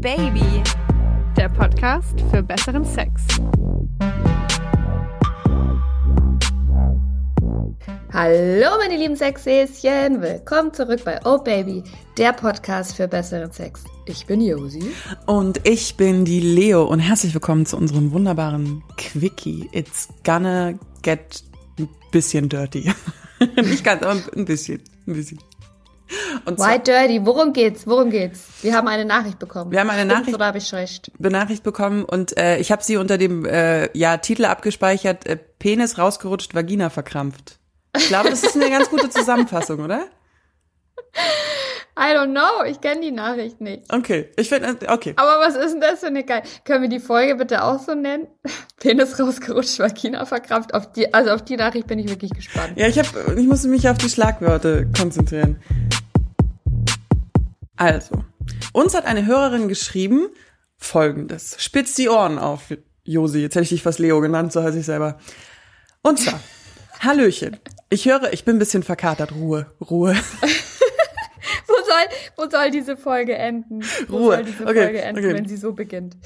Baby, der Podcast für besseren Sex. Hallo meine lieben Sexhäschen, willkommen zurück bei Oh Baby, der Podcast für besseren Sex. Ich bin Josi. Und ich bin die Leo und herzlich willkommen zu unserem wunderbaren Quickie. It's gonna get ein bisschen dirty. Nicht ganz, aber ein bisschen, ein bisschen. Und Why dirty? Worum geht's? Worum geht's? Wir haben eine Nachricht bekommen. Wir haben eine Nachricht, oder habe ich recht? Benachricht bekommen und äh, ich habe sie unter dem äh, ja Titel abgespeichert: äh, Penis rausgerutscht, Vagina verkrampft. Ich glaube, das ist eine ganz gute Zusammenfassung, oder? I don't know, ich kenne die Nachricht nicht. Okay, ich finde, okay. Aber was ist denn das für eine geil? Können wir die Folge bitte auch so nennen? Penis rausgerutscht, Vagina verkrampft. Auf die, also auf die Nachricht bin ich wirklich gespannt. Ja, ich habe, ich musste mich auf die Schlagwörter konzentrieren. Also, uns hat eine Hörerin geschrieben, folgendes. Spitz die Ohren auf, Josi. Jetzt hätte ich dich fast Leo genannt, so heiße ich selber. Und zwar, Hallöchen. Ich höre, ich bin ein bisschen verkatert. Ruhe, Ruhe. wo soll, wo soll diese Folge enden? Wo Ruhe. soll diese okay, Folge enden, okay. wenn sie so beginnt?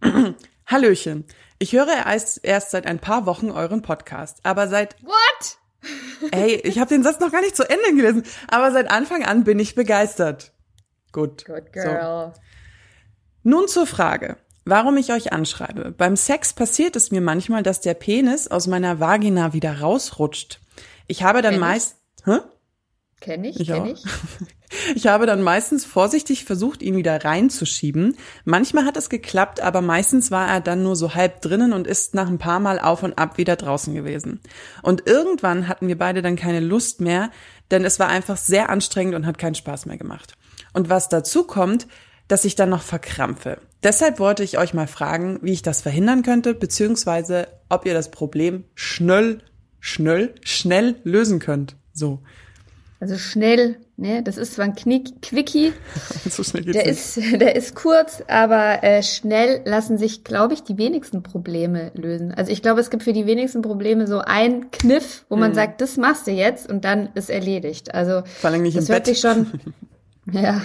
Hallöchen. Ich höre erst, erst seit ein paar Wochen euren Podcast, aber seit What? Ey, ich habe den Satz noch gar nicht zu Ende gelesen, aber seit Anfang an bin ich begeistert. Gut. Good girl. So. Nun zur Frage, warum ich euch anschreibe. Beim Sex passiert es mir manchmal, dass der Penis aus meiner Vagina wieder rausrutscht. Ich habe dann Kenn ich. meist Hä? Kenn ich, Ich kenn ich. Ich habe dann meistens vorsichtig versucht, ihn wieder reinzuschieben. Manchmal hat es geklappt, aber meistens war er dann nur so halb drinnen und ist nach ein paar Mal auf und ab wieder draußen gewesen. Und irgendwann hatten wir beide dann keine Lust mehr, denn es war einfach sehr anstrengend und hat keinen Spaß mehr gemacht. Und was dazu kommt, dass ich dann noch verkrampfe. Deshalb wollte ich euch mal fragen, wie ich das verhindern könnte, beziehungsweise ob ihr das Problem schnell, schnell, schnell lösen könnt. So. Also schnell, ne? Das ist zwar ein Knick, Quickie, so schnell geht's der nicht. ist, der ist kurz, aber äh, schnell lassen sich, glaube ich, die wenigsten Probleme lösen. Also ich glaube, es gibt für die wenigsten Probleme so einen Kniff, wo man sagt, das machst du jetzt und dann ist erledigt. Also Vor allem nicht das im hört Bett. sich schon, ja.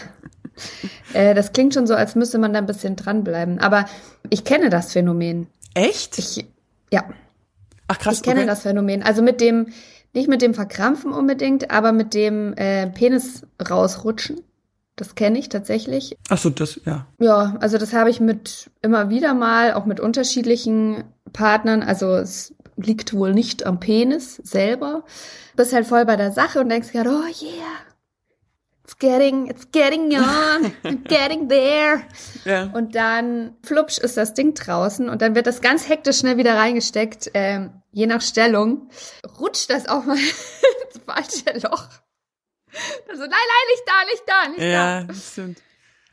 Äh, das klingt schon so, als müsste man da ein bisschen dranbleiben. Aber ich kenne das Phänomen. Echt? Ich, ja, Ach krass, ich kenne okay. das Phänomen. Also mit dem, nicht mit dem Verkrampfen unbedingt, aber mit dem äh, Penis rausrutschen. Das kenne ich tatsächlich. Ach so, das, ja. Ja, also das habe ich mit immer wieder mal, auch mit unterschiedlichen Partnern. Also es liegt wohl nicht am Penis selber. Bist halt voll bei der Sache und denkst gerade, oh yeah, it's getting, it's getting on, I'm getting there. Ja. Und dann flupsch ist das Ding draußen und dann wird das ganz hektisch schnell wieder reingesteckt. Ähm, je nach Stellung rutscht das auch mal ins falsche Loch. Also nein, nein, nicht da, nicht da, nicht Ja, da. das stimmt.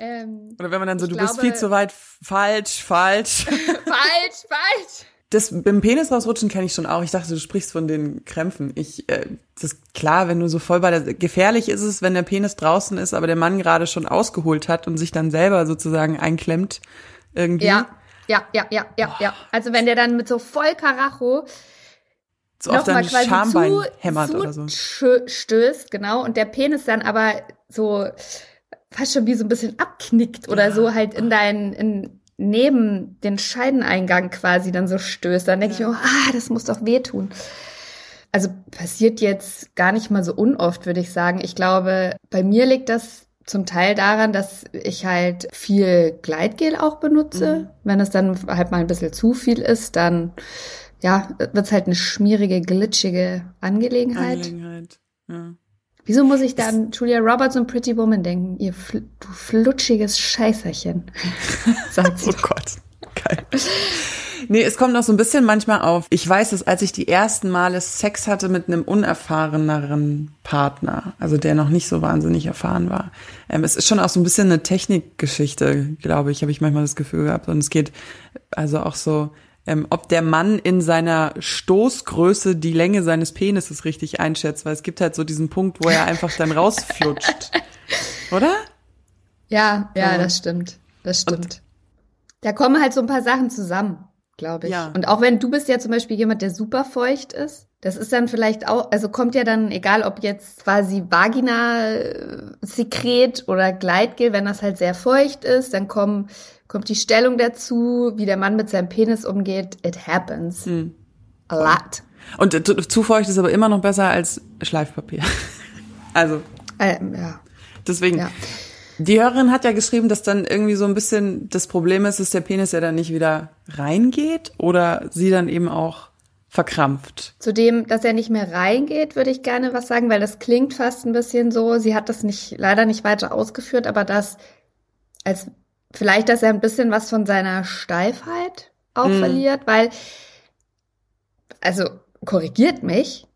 Ähm, Oder wenn man dann so, du bist glaube- viel zu weit, falsch, falsch. falsch, falsch. Das beim Penis rausrutschen kenne ich schon auch. Ich dachte, du sprichst von den Krämpfen. Ich, äh, das ist klar, wenn du so voll bei der, gefährlich ist es, wenn der Penis draußen ist, aber der Mann gerade schon ausgeholt hat und sich dann selber sozusagen einklemmt irgendwie. Ja, ja, ja, ja, ja, ja. Also wenn der dann mit so voll Karacho so auf dein Schambein zu, hämmert zu oder so. stößt, genau, und der Penis dann aber so fast schon wie so ein bisschen abknickt oder so halt in deinen, in, neben den Scheideneingang quasi dann so stößt, dann denke ich mir, ah, das muss doch wehtun. Also passiert jetzt gar nicht mal so unoft, würde ich sagen. Ich glaube, bei mir liegt das zum Teil daran, dass ich halt viel Gleitgel auch benutze. Wenn es dann halt mal ein bisschen zu viel ist, dann ja, wird's halt eine schmierige, glitschige Angelegenheit. Angelegenheit. Ja. Wieso muss ich da an Julia Roberts und Pretty Woman denken? Ihr fl du flutschiges Scheißerchen, sagt sie. Oh Gott. Geil. Nee, es kommt noch so ein bisschen manchmal auf. Ich weiß es, als ich die ersten Male Sex hatte mit einem unerfahreneren Partner, also der noch nicht so wahnsinnig erfahren war. Ähm, es ist schon auch so ein bisschen eine Technikgeschichte, glaube ich, habe ich manchmal das Gefühl gehabt. Und es geht also auch so, ähm, ob der Mann in seiner Stoßgröße die Länge seines Penises richtig einschätzt, weil es gibt halt so diesen Punkt, wo er einfach dann rausflutscht. Oder? Ja, ja, Ja. das stimmt. Das stimmt. da kommen halt so ein paar Sachen zusammen, glaube ich. Ja. Und auch wenn du bist ja zum Beispiel jemand, der super feucht ist, Das ist dann vielleicht auch, also kommt ja dann, egal ob jetzt quasi Vagina-Sekret oder Gleitgel, wenn das halt sehr feucht ist, dann kommen, kommt die Stellung dazu, wie der Mann mit seinem Penis umgeht. It happens. Hm. A lot. Und äh, zu feucht ist aber immer noch besser als Schleifpapier. also, Ähm, ja. deswegen. Ja. Die Hörerin hat ja geschrieben, dass dann irgendwie so ein bisschen das Problem ist, dass der Penis ja dann nicht wieder reingeht oder sie dann eben auch verkrampft. Zu dem, dass er nicht mehr reingeht, würde ich gerne was sagen, weil das klingt fast ein bisschen so. Sie hat das nicht, leider nicht weiter ausgeführt, aber das, als vielleicht, dass er ein bisschen was von seiner Steifheit auch Mhm. verliert, weil, also korrigiert mich,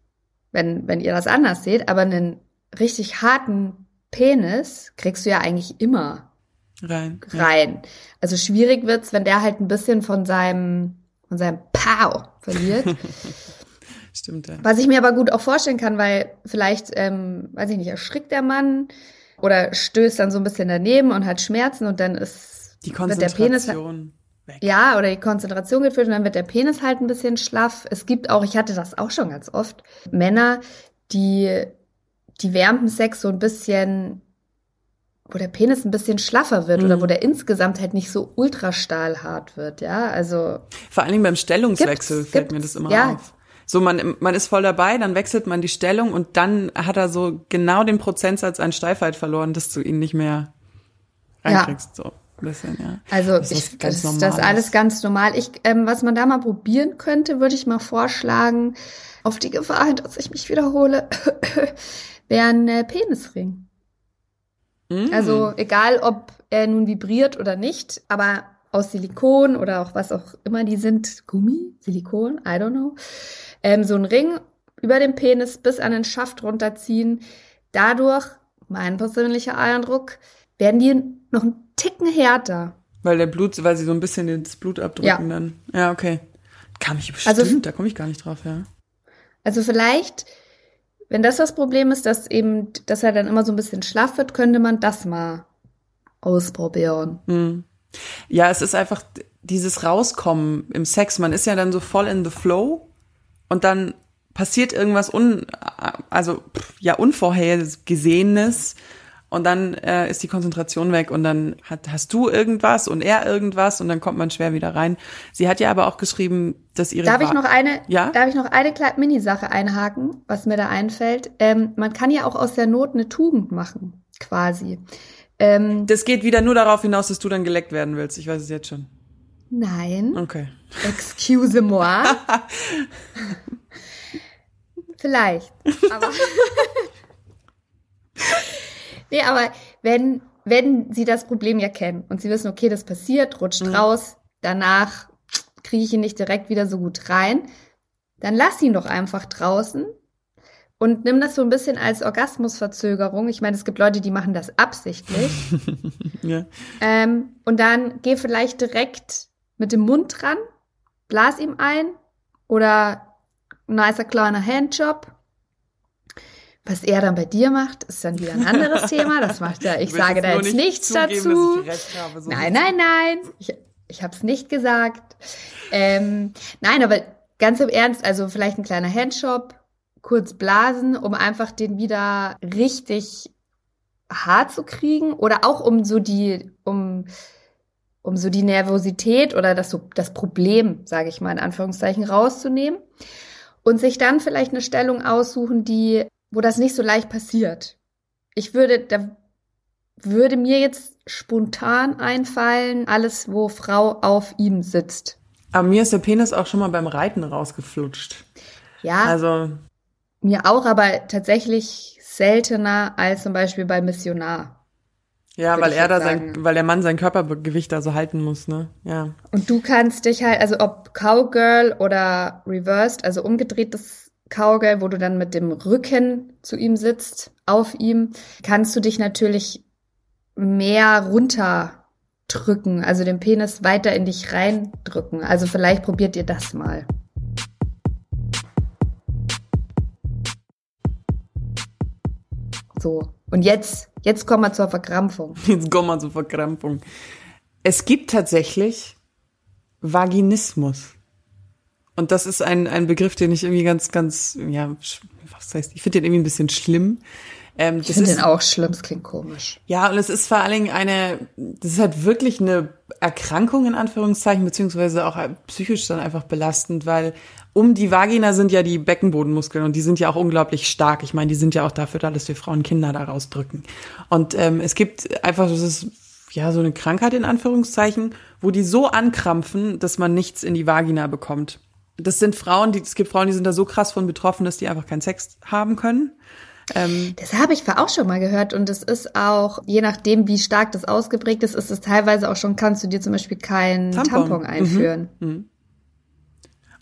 wenn, wenn ihr das anders seht, aber einen richtig harten Penis kriegst du ja eigentlich immer Rein. Ja. rein. Also schwierig wird's, wenn der halt ein bisschen von seinem, von seinem Pow verliert. Stimmt, ja. Was ich mir aber gut auch vorstellen kann, weil vielleicht, ähm, weiß ich nicht, erschrickt der Mann oder stößt dann so ein bisschen daneben und hat Schmerzen und dann ist Die wird der Penis Konzentration weg. ja oder die Konzentration geht und dann wird der Penis halt ein bisschen schlaff. Es gibt auch, ich hatte das auch schon ganz oft, Männer, die die während dem Sex so ein bisschen wo der Penis ein bisschen schlaffer wird Mhm. oder wo der insgesamt halt nicht so ultra stahlhart wird, ja? Also Vor allen Dingen beim Stellungswechsel Gibt's, fällt gibt's, mir das immer ja. auf. So, man, man ist voll dabei, dann wechselt man die Stellung und dann hat er so genau den Prozentsatz an Steifheit verloren, dass du ihn nicht mehr Ja. reinkriegst. So ein bisschen, ja. Also Das ist ich, ganz das, das ist alles ganz normal. Ich, ähm, was man da mal probieren könnte, würde ich mal vorschlagen, auf die Gefahr hin, dass ich mich wiederhole, wäre ein äh, Penisring. Mm. Also egal, ob er nun vibriert oder nicht, aber aus Silikon oder auch was auch immer die sind, Gummi, Silikon, I don't know, ähm, so ein Ring über den Penis bis an den Schaft runterziehen. Dadurch, mein persönlicher Eindruck, werden die noch einen Ticken härter. Weil der Blut, weil sie so ein bisschen das Blut abdrücken Ja. dann. Ja, okay. Kann ich bestimmt, Also- da komme ich gar nicht drauf, ja. Also vielleicht, wenn das das Problem ist, dass eben, dass er dann immer so ein bisschen schlaff wird, könnte man das mal ausprobieren. Hm. Ja, es ist einfach dieses Rauskommen im Sex. Man ist ja dann so voll in the flow und dann passiert irgendwas un, also ja unvorhergesehenes und dann äh, ist die Konzentration weg und dann hat, hast du irgendwas und er irgendwas und dann kommt man schwer wieder rein. Sie hat ja aber auch geschrieben, dass ihre Darf ich noch eine, Ja? darf ich noch eine kleine Minisache einhaken, was mir da einfällt? Ähm, man kann ja auch aus der Not eine Tugend machen, quasi. Ähm, das geht wieder nur darauf hinaus, dass du dann geleckt werden willst. Ich weiß es jetzt schon. nein, Okay. excuse-moi. Vielleicht. Aber nee, aber wenn, wenn sie das Problem ja kennen und sie wissen, okay, das passiert, rutscht Mhm. raus, danach kriege ich ihn nicht direkt wieder so gut rein, dann lass ihn doch einfach draußen und nimm das so ein bisschen als Orgasmusverzögerung. Ich meine, es gibt Leute, die machen das absichtlich. Ja. Ähm, und dann geh vielleicht direkt mit dem Mund dran, blas ihm ein oder ein nicer kleiner Handjob. Was er dann bei dir macht, ist dann wieder ein anderes Thema. Das macht er. Ich sage da jetzt nicht nichts zugeben, dazu. Habe, so Nein, nein, nein. Ich, ich habe es nicht gesagt. Ähm, nein, aber ganz im Ernst, also vielleicht ein kleiner Handjob, kurz blasen, um einfach den wieder richtig hart zu kriegen oder auch um so die, um, um so die Nervosität oder das, so, das Problem, sage ich mal in Anführungszeichen, rauszunehmen und sich dann vielleicht eine Stellung aussuchen, die, wo das nicht so leicht passiert. Ich würde, da würde mir jetzt spontan einfallen, alles, wo Frau auf ihm sitzt. Aber mir ist der Penis auch schon mal beim Reiten rausgeflutscht. Ja, Also, mir auch, aber tatsächlich seltener als zum Beispiel bei Missionar. ja, weil er da sein, weil der Mann sein Körpergewicht da so halten muss, ne? Ja. Und du kannst dich halt, also ob Cowgirl oder reversed, also umgedrehtes Cowgirl, wo du dann mit dem Rücken zu ihm sitzt, auf ihm, kannst du dich natürlich mehr runterdrücken, also den Penis weiter in dich reindrücken. Also vielleicht probiert ihr das mal. So. Und jetzt, jetzt kommen wir zur Verkrampfung. Jetzt kommen wir zur Verkrampfung. Es gibt tatsächlich Vaginismus. Und das ist ein, ein Begriff, den ich irgendwie ganz, ganz, ja, was heißt, ich finde den irgendwie ein bisschen schlimm. Ähm, ich finde den auch schlimm, es klingt komisch. Ja, und es ist vor allen Dingen eine, das ist halt wirklich eine Erkrankung in Anführungszeichen, beziehungsweise auch psychisch dann einfach belastend, weil um die Vagina sind ja die Beckenbodenmuskeln und die sind ja auch unglaublich stark. Ich meine, die sind ja auch dafür da, dass wir Frauen Kinder daraus drücken. Und ähm, es gibt einfach, das ist ja so eine Krankheit in Anführungszeichen, wo die so ankrampfen, dass man nichts in die Vagina bekommt. Das sind Frauen, die, es gibt Frauen, die sind da so krass von betroffen, dass die einfach keinen Sex haben können. Ähm, das habe ich auch schon mal gehört und es ist auch, je nachdem, wie stark das ausgeprägt ist, ist es teilweise auch schon, kannst du dir zum Beispiel keinen Tampon, Tampon mhm. einführen. Mhm. Mhm.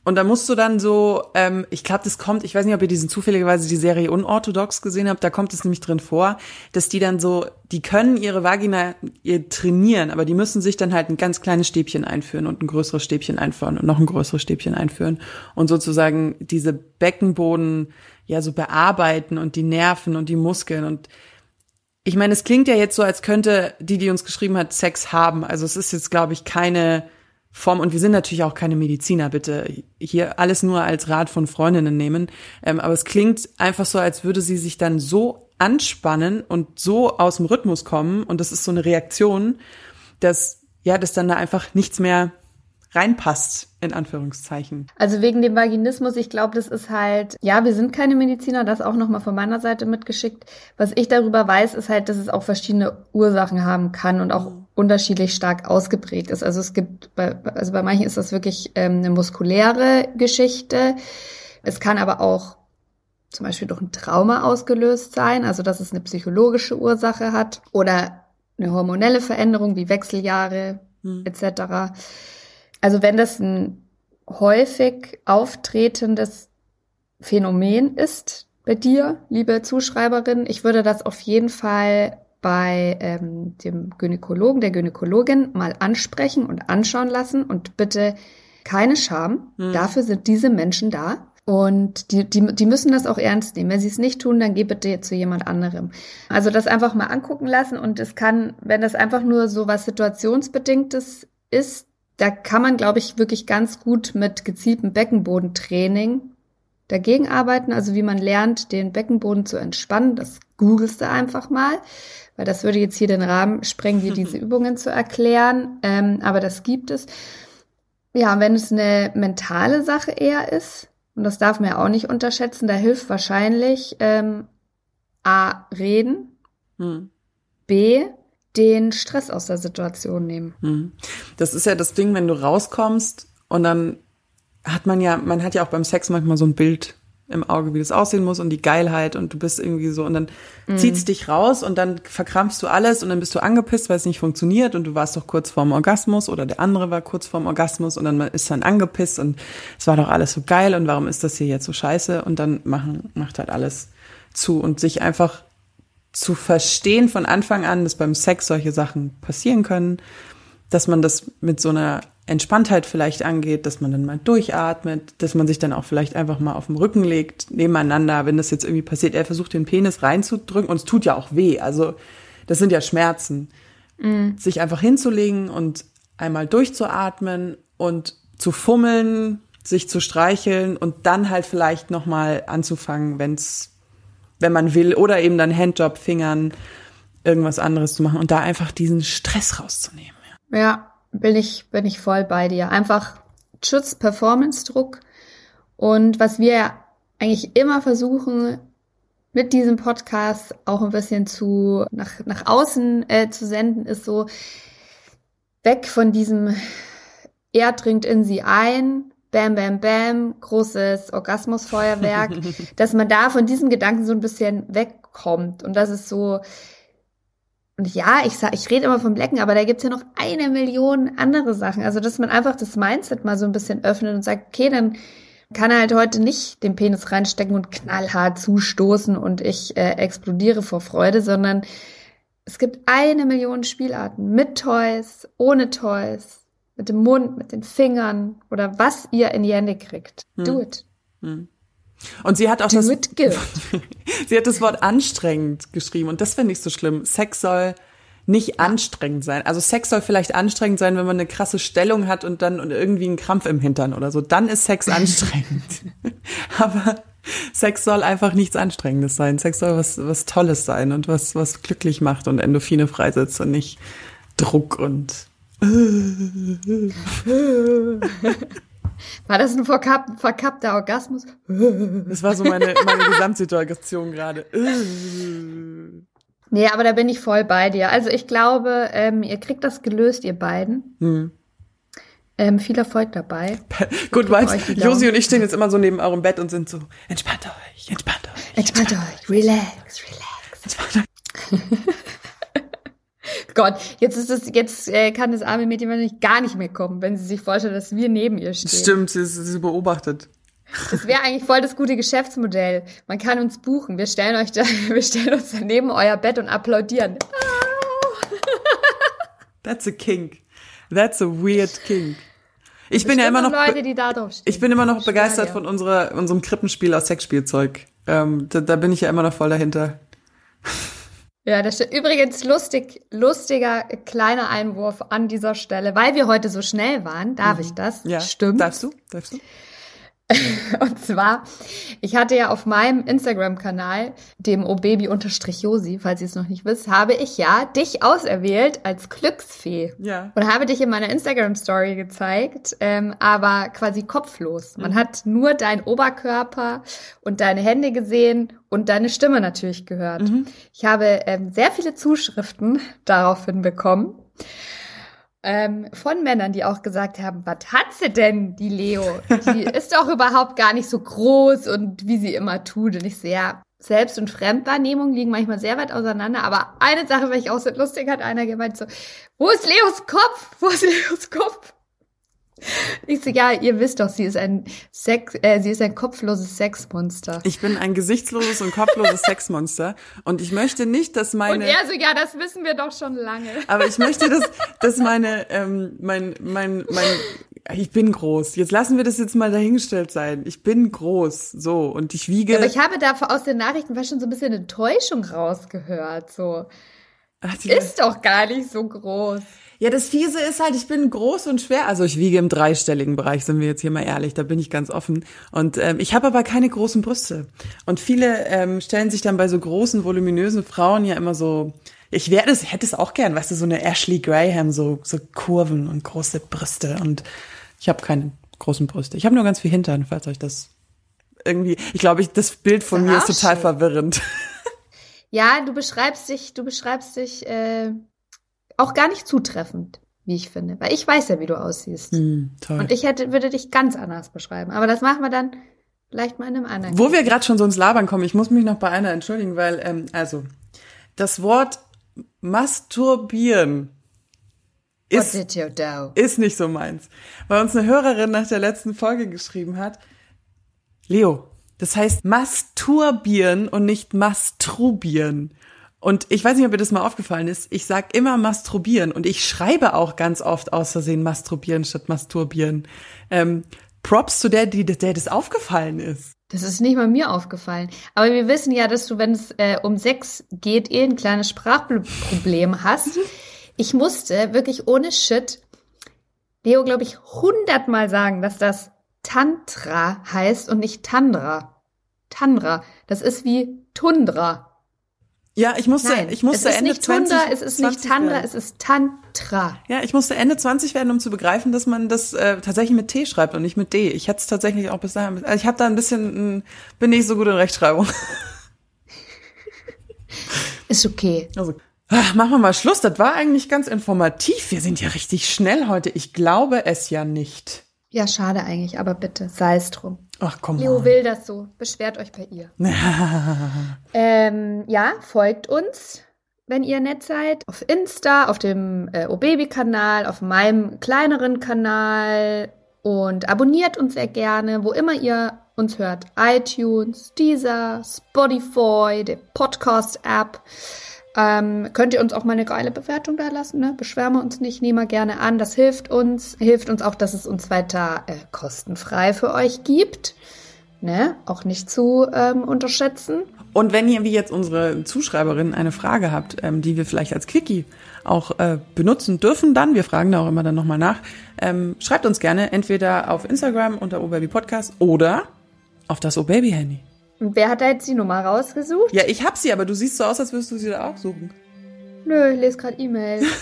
Und da musst du dann so, ähm, ich glaube, das kommt, ich weiß nicht, ob ihr diesen zufälligerweise die Serie Unorthodox gesehen habt, da kommt es nämlich drin vor, dass die dann so, die können ihre Vagina ihr trainieren, aber die müssen sich dann halt ein ganz kleines Stäbchen einführen und ein größeres Stäbchen einführen und noch ein größeres Stäbchen einführen und sozusagen diese Beckenboden ja so bearbeiten und die Nerven und die Muskeln und ich meine, es klingt ja jetzt so, als könnte die, die uns geschrieben hat, Sex haben. Also es ist jetzt, glaube ich, keine Form, und wir sind natürlich auch keine Mediziner, bitte hier alles nur als Rat von Freundinnen nehmen. Ähm, aber es klingt einfach so, als würde sie sich dann so anspannen und so aus dem Rhythmus kommen. Und das ist so eine Reaktion, dass, ja, dass dann da einfach nichts mehr reinpasst, in Anführungszeichen. Also wegen dem Vaginismus, ich glaube, das ist halt, ja, wir sind keine Mediziner, das auch nochmal von meiner Seite mitgeschickt. Was ich darüber weiß, ist halt, dass es auch verschiedene Ursachen haben kann und auch unterschiedlich stark ausgeprägt ist. Also es gibt, bei, also bei manchen ist das wirklich ähm, eine muskuläre Geschichte. Es kann aber auch zum Beispiel durch ein Trauma ausgelöst sein, also dass es eine psychologische Ursache hat oder eine hormonelle Veränderung wie Wechseljahre hm. etc. Also wenn das ein häufig auftretendes Phänomen ist bei dir, liebe Zuschreiberin, ich würde das auf jeden Fall bei ähm, dem Gynäkologen, der Gynäkologin mal ansprechen und anschauen lassen und bitte keine Scham. Hm. Dafür sind diese Menschen da. Und die, die, die müssen das auch ernst nehmen. Wenn sie es nicht tun, dann geh bitte zu jemand anderem. Also das einfach mal angucken lassen und es kann, wenn das einfach nur so was situationsbedingtes ist, da kann man, glaube ich, wirklich ganz gut mit gezieltem Beckenbodentraining dagegen arbeiten. Also wie man lernt, den Beckenboden zu entspannen. Das googelst du einfach mal, weil das würde jetzt hier den Rahmen sprengen, dir diese Übungen zu erklären. Ähm, aber das gibt es. Ja, wenn es eine mentale Sache eher ist, und das darf man ja auch nicht unterschätzen, da hilft wahrscheinlich ähm, A, reden, hm. B, den Stress aus der Situation nehmen. Hm. Das ist ja das Ding, wenn du rauskommst und dann hat man ja, man hat ja auch beim Sex manchmal so ein Bild im Auge, wie das aussehen muss und die Geilheit und du bist irgendwie so und dann mm. zieht's dich raus und dann verkrampfst du alles und dann bist du angepisst, weil es nicht funktioniert und du warst doch kurz vorm Orgasmus oder der andere war kurz vorm Orgasmus und dann ist dann angepisst und es war doch alles so geil und warum ist das hier jetzt so scheiße und dann machen, macht halt alles zu und sich einfach zu verstehen von Anfang an, dass beim Sex solche Sachen passieren können, dass man das mit so einer Entspanntheit vielleicht angeht, dass man dann mal durchatmet, dass man sich dann auch vielleicht einfach mal auf den Rücken legt, nebeneinander, wenn das jetzt irgendwie passiert. Er versucht den Penis reinzudrücken und es tut ja auch weh. Also das sind ja Schmerzen. Mhm. Sich einfach hinzulegen und einmal durchzuatmen und zu fummeln, sich zu streicheln und dann halt vielleicht nochmal anzufangen, wenn es wenn man will, oder eben dann Handjob, Fingern, irgendwas anderes zu machen und da einfach diesen Stress rauszunehmen. Ja, bin ich, bin ich voll bei dir. Einfach Schutz, Performance-Druck. Und was wir eigentlich immer versuchen, mit diesem Podcast auch ein bisschen zu nach, nach außen äh, zu senden, ist so weg von diesem er dringt in sie ein, Bam, Bam, Bam, großes Orgasmusfeuerwerk, dass man da von diesem Gedanken so ein bisschen wegkommt. Und das ist so, und ja, ich sag, ich rede immer vom Lecken, aber da gibt's ja noch eine Million andere Sachen. Also, dass man einfach das Mindset mal so ein bisschen öffnet und sagt, okay, dann kann er halt heute nicht den Penis reinstecken und knallhart zustoßen und ich äh, explodiere vor Freude, sondern es gibt eine Million Spielarten mit Toys, ohne Toys, mit dem Mund, mit den Fingern oder was ihr in die Hände kriegt. Hm. Do it. Hm. Und sie hat auch Do das, sie hat das Wort anstrengend geschrieben und das finde ich so schlimm. Sex soll nicht anstrengend sein. Also Sex soll vielleicht anstrengend sein, wenn man eine krasse Stellung hat und dann und irgendwie einen Krampf im Hintern oder so. Dann ist Sex anstrengend. Aber Sex soll einfach nichts Anstrengendes sein. Sex soll was, was Tolles sein und was, was glücklich macht und Endorphine freisetzt und nicht Druck und. War das ein verkapp, verkappter Orgasmus? Das war so meine, meine Gesamtsituation gerade. Nee, aber da bin ich voll bei dir. Also ich glaube, ähm, ihr kriegt das gelöst, ihr beiden. Hm. Ähm, viel Erfolg dabei. Gut, weil Josi und ich stehen jetzt immer so neben eurem Bett und sind so, entspannt euch, entspannt euch. Entspannt euch, relax, relax. Entspannt euch. Gott, jetzt ist es, jetzt äh, kann das arme Mädchen wahrscheinlich gar nicht mehr kommen, wenn sie sich vorstellt, dass wir neben ihr stehen. Stimmt, sie, sie beobachtet. Das wäre eigentlich voll das gute Geschäftsmodell. Man kann uns buchen. Wir stellen euch da, wir stellen uns da neben euer Bett und applaudieren. That's a kink. That's a weird kink. Ich bin ja immer noch, Leute, die da drauf stehen. ich bin immer noch begeistert von unserer, unserem Krippenspiel aus Sexspielzeug. Ähm, da, da bin ich ja immer noch voll dahinter. Ja, das ist übrigens lustig, lustiger kleiner Einwurf an dieser Stelle, weil wir heute so schnell waren. Darf ich das? Ja. Stimmt. Darfst du? Darfst du? Und zwar, ich hatte ja auf meinem Instagram-Kanal, dem obaby-josi, falls ihr es noch nicht wisst, habe ich ja dich auserwählt als Glücksfee. Ja. Und habe dich in meiner Instagram-Story gezeigt, ähm, aber quasi kopflos. Man hat nur deinen Oberkörper und deine Hände gesehen und deine Stimme natürlich gehört. Ich habe ähm, sehr viele Zuschriften daraufhin bekommen. Ähm, von Männern, die auch gesagt haben, was hat sie denn, die Leo? Die ist doch überhaupt gar nicht so groß und wie sie immer tut. Und ich sehe, Selbst- und Fremdwahrnehmung liegen manchmal sehr weit auseinander. Aber eine Sache, weil ich auch so lustig hat einer gemeint so, wo ist Leos Kopf? Wo ist Leos Kopf? Ich so, ja, ihr wisst doch, sie ist ein Sex, äh, sie ist ein kopfloses Sexmonster. Ich bin ein gesichtsloses und kopfloses Sexmonster und ich möchte nicht, dass Und meine er so, ja, das wissen wir doch schon lange. aber ich möchte, dass, dass meine, ähm, mein, mein, mein, ich bin groß. Jetzt lassen wir das jetzt mal dahingestellt sein. Ich bin groß, so, und ich wiege. Aber ich habe da aus den Nachrichten war schon so ein bisschen Enttäuschung rausgehört, so. Ach, Ist doch gar nicht so groß. Ja, das Fiese ist halt, ich bin groß und schwer. Also ich wiege im dreistelligen Bereich, sind wir jetzt hier mal ehrlich, da bin ich ganz offen. Und ähm, ich habe aber keine großen Brüste. Und viele ähm, stellen sich dann bei so großen, voluminösen Frauen ja immer so. Ich werde es, hätte es auch gern, weißt du, so eine Ashley Graham, so, so Kurven und große Brüste. Und ich habe keine großen Brüste. Ich habe nur ganz viel Hintern, falls euch das irgendwie. Ich glaube, ich, das Bild von Ist mir ist total schön. verwirrend. Ja, du beschreibst dich, du beschreibst dich äh, auch gar nicht zutreffend, wie ich finde. Weil ich weiß ja, wie du aussiehst. Toll. Und ich hätte, würde dich ganz anders beschreiben. Aber das machen wir dann vielleicht mal in einem anderen. Wo wir gerade schon so ins Labern kommen, ich muss mich noch bei einer entschuldigen, weil, ähm, also, das Wort masturbieren ist, ist nicht so meins. Weil uns eine Hörerin nach der letzten Folge geschrieben hat, Leo, das heißt masturbieren und nicht masturbieren. Und ich weiß nicht, ob dir das mal aufgefallen ist. Ich sag immer masturbieren und ich schreibe auch ganz oft aus Versehen masturbieren statt masturbieren. Ähm, Props zu der, die, der das aufgefallen ist. Das ist nicht mal mir aufgefallen. Aber wir wissen ja, dass du, wenn es äh, um Sex geht, eh ein kleines Sprachproblem hast. Ich musste wirklich ohne Shit Leo, glaube ich, hundertmal sagen, dass das Tantra heißt und nicht Tandra. Tandra. Das ist wie Tundra. Ja, ich musste, Nein, ich musste es ist Ende nicht Tundra, 20, es ist nicht 20 Tandra, werden. es ist Tantra. Ja, ich musste Ende 20 werden, um zu begreifen, dass man das äh, tatsächlich mit T schreibt und nicht mit D. Ich hätte es tatsächlich auch bis dahin. Also ich habe da ein bisschen, bin nicht so gut in Rechtschreibung. Ist okay. Also, ach, machen wir mal Schluss. Das war eigentlich ganz informativ. Wir sind ja richtig schnell heute. Ich glaube es ja nicht. Ja, schade eigentlich, aber bitte, sei es drum. Ach komm Leo mal. will das so. Beschwert euch bei ihr. Ähm, ja, folgt uns, wenn ihr nett seid, auf Insta, auf dem äh, OBaby-Kanal, auf meinem kleineren Kanal und abonniert uns sehr gerne, wo immer ihr uns hört. iTunes, Deezer, Spotify, der Podcast-App. Ähm, könnt ihr uns auch mal eine geile Bewertung da lassen, ne? Beschweren wir uns nicht, nehmen wir gerne an. Das hilft uns. Hilft uns auch, dass es uns weiter äh, kostenfrei für euch gibt. ne, auch nicht zu ähm, unterschätzen. Und wenn ihr wie jetzt unsere Zuschreiberin eine Frage habt, ähm, die wir vielleicht als Quickie auch äh, benutzen dürfen, dann, wir fragen da auch immer dann nochmal nach, ähm, schreibt uns gerne entweder auf Instagram unter OBaby Podcast oder auf das OBaby Handy. Und wer hat da jetzt die Nummer rausgesucht? Ja, ich hab sie, aber du siehst so aus, als würdest du sie da auch suchen. Nö, ich lese gerade E-Mail.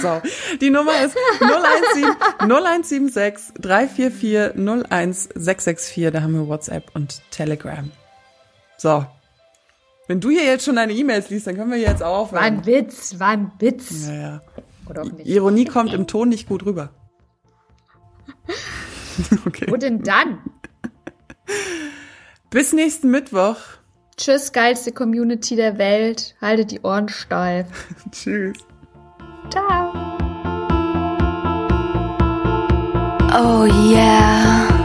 So. Die Nummer ist 017, 0176 344 01664. Da haben wir WhatsApp und Telegram. So. Wenn du hier jetzt schon deine E-Mails liest, dann können wir jetzt auch War ein aufhören. Witz, war ein Witz. Ja, ja. Oder auch nicht. Ironie kommt im Ton nicht gut rüber. Okay. Wo denn dann? Bis nächsten Mittwoch. Tschüss, geilste Community der Welt. Haltet die Ohren steif. Tschüss. Ciao. Oh yeah.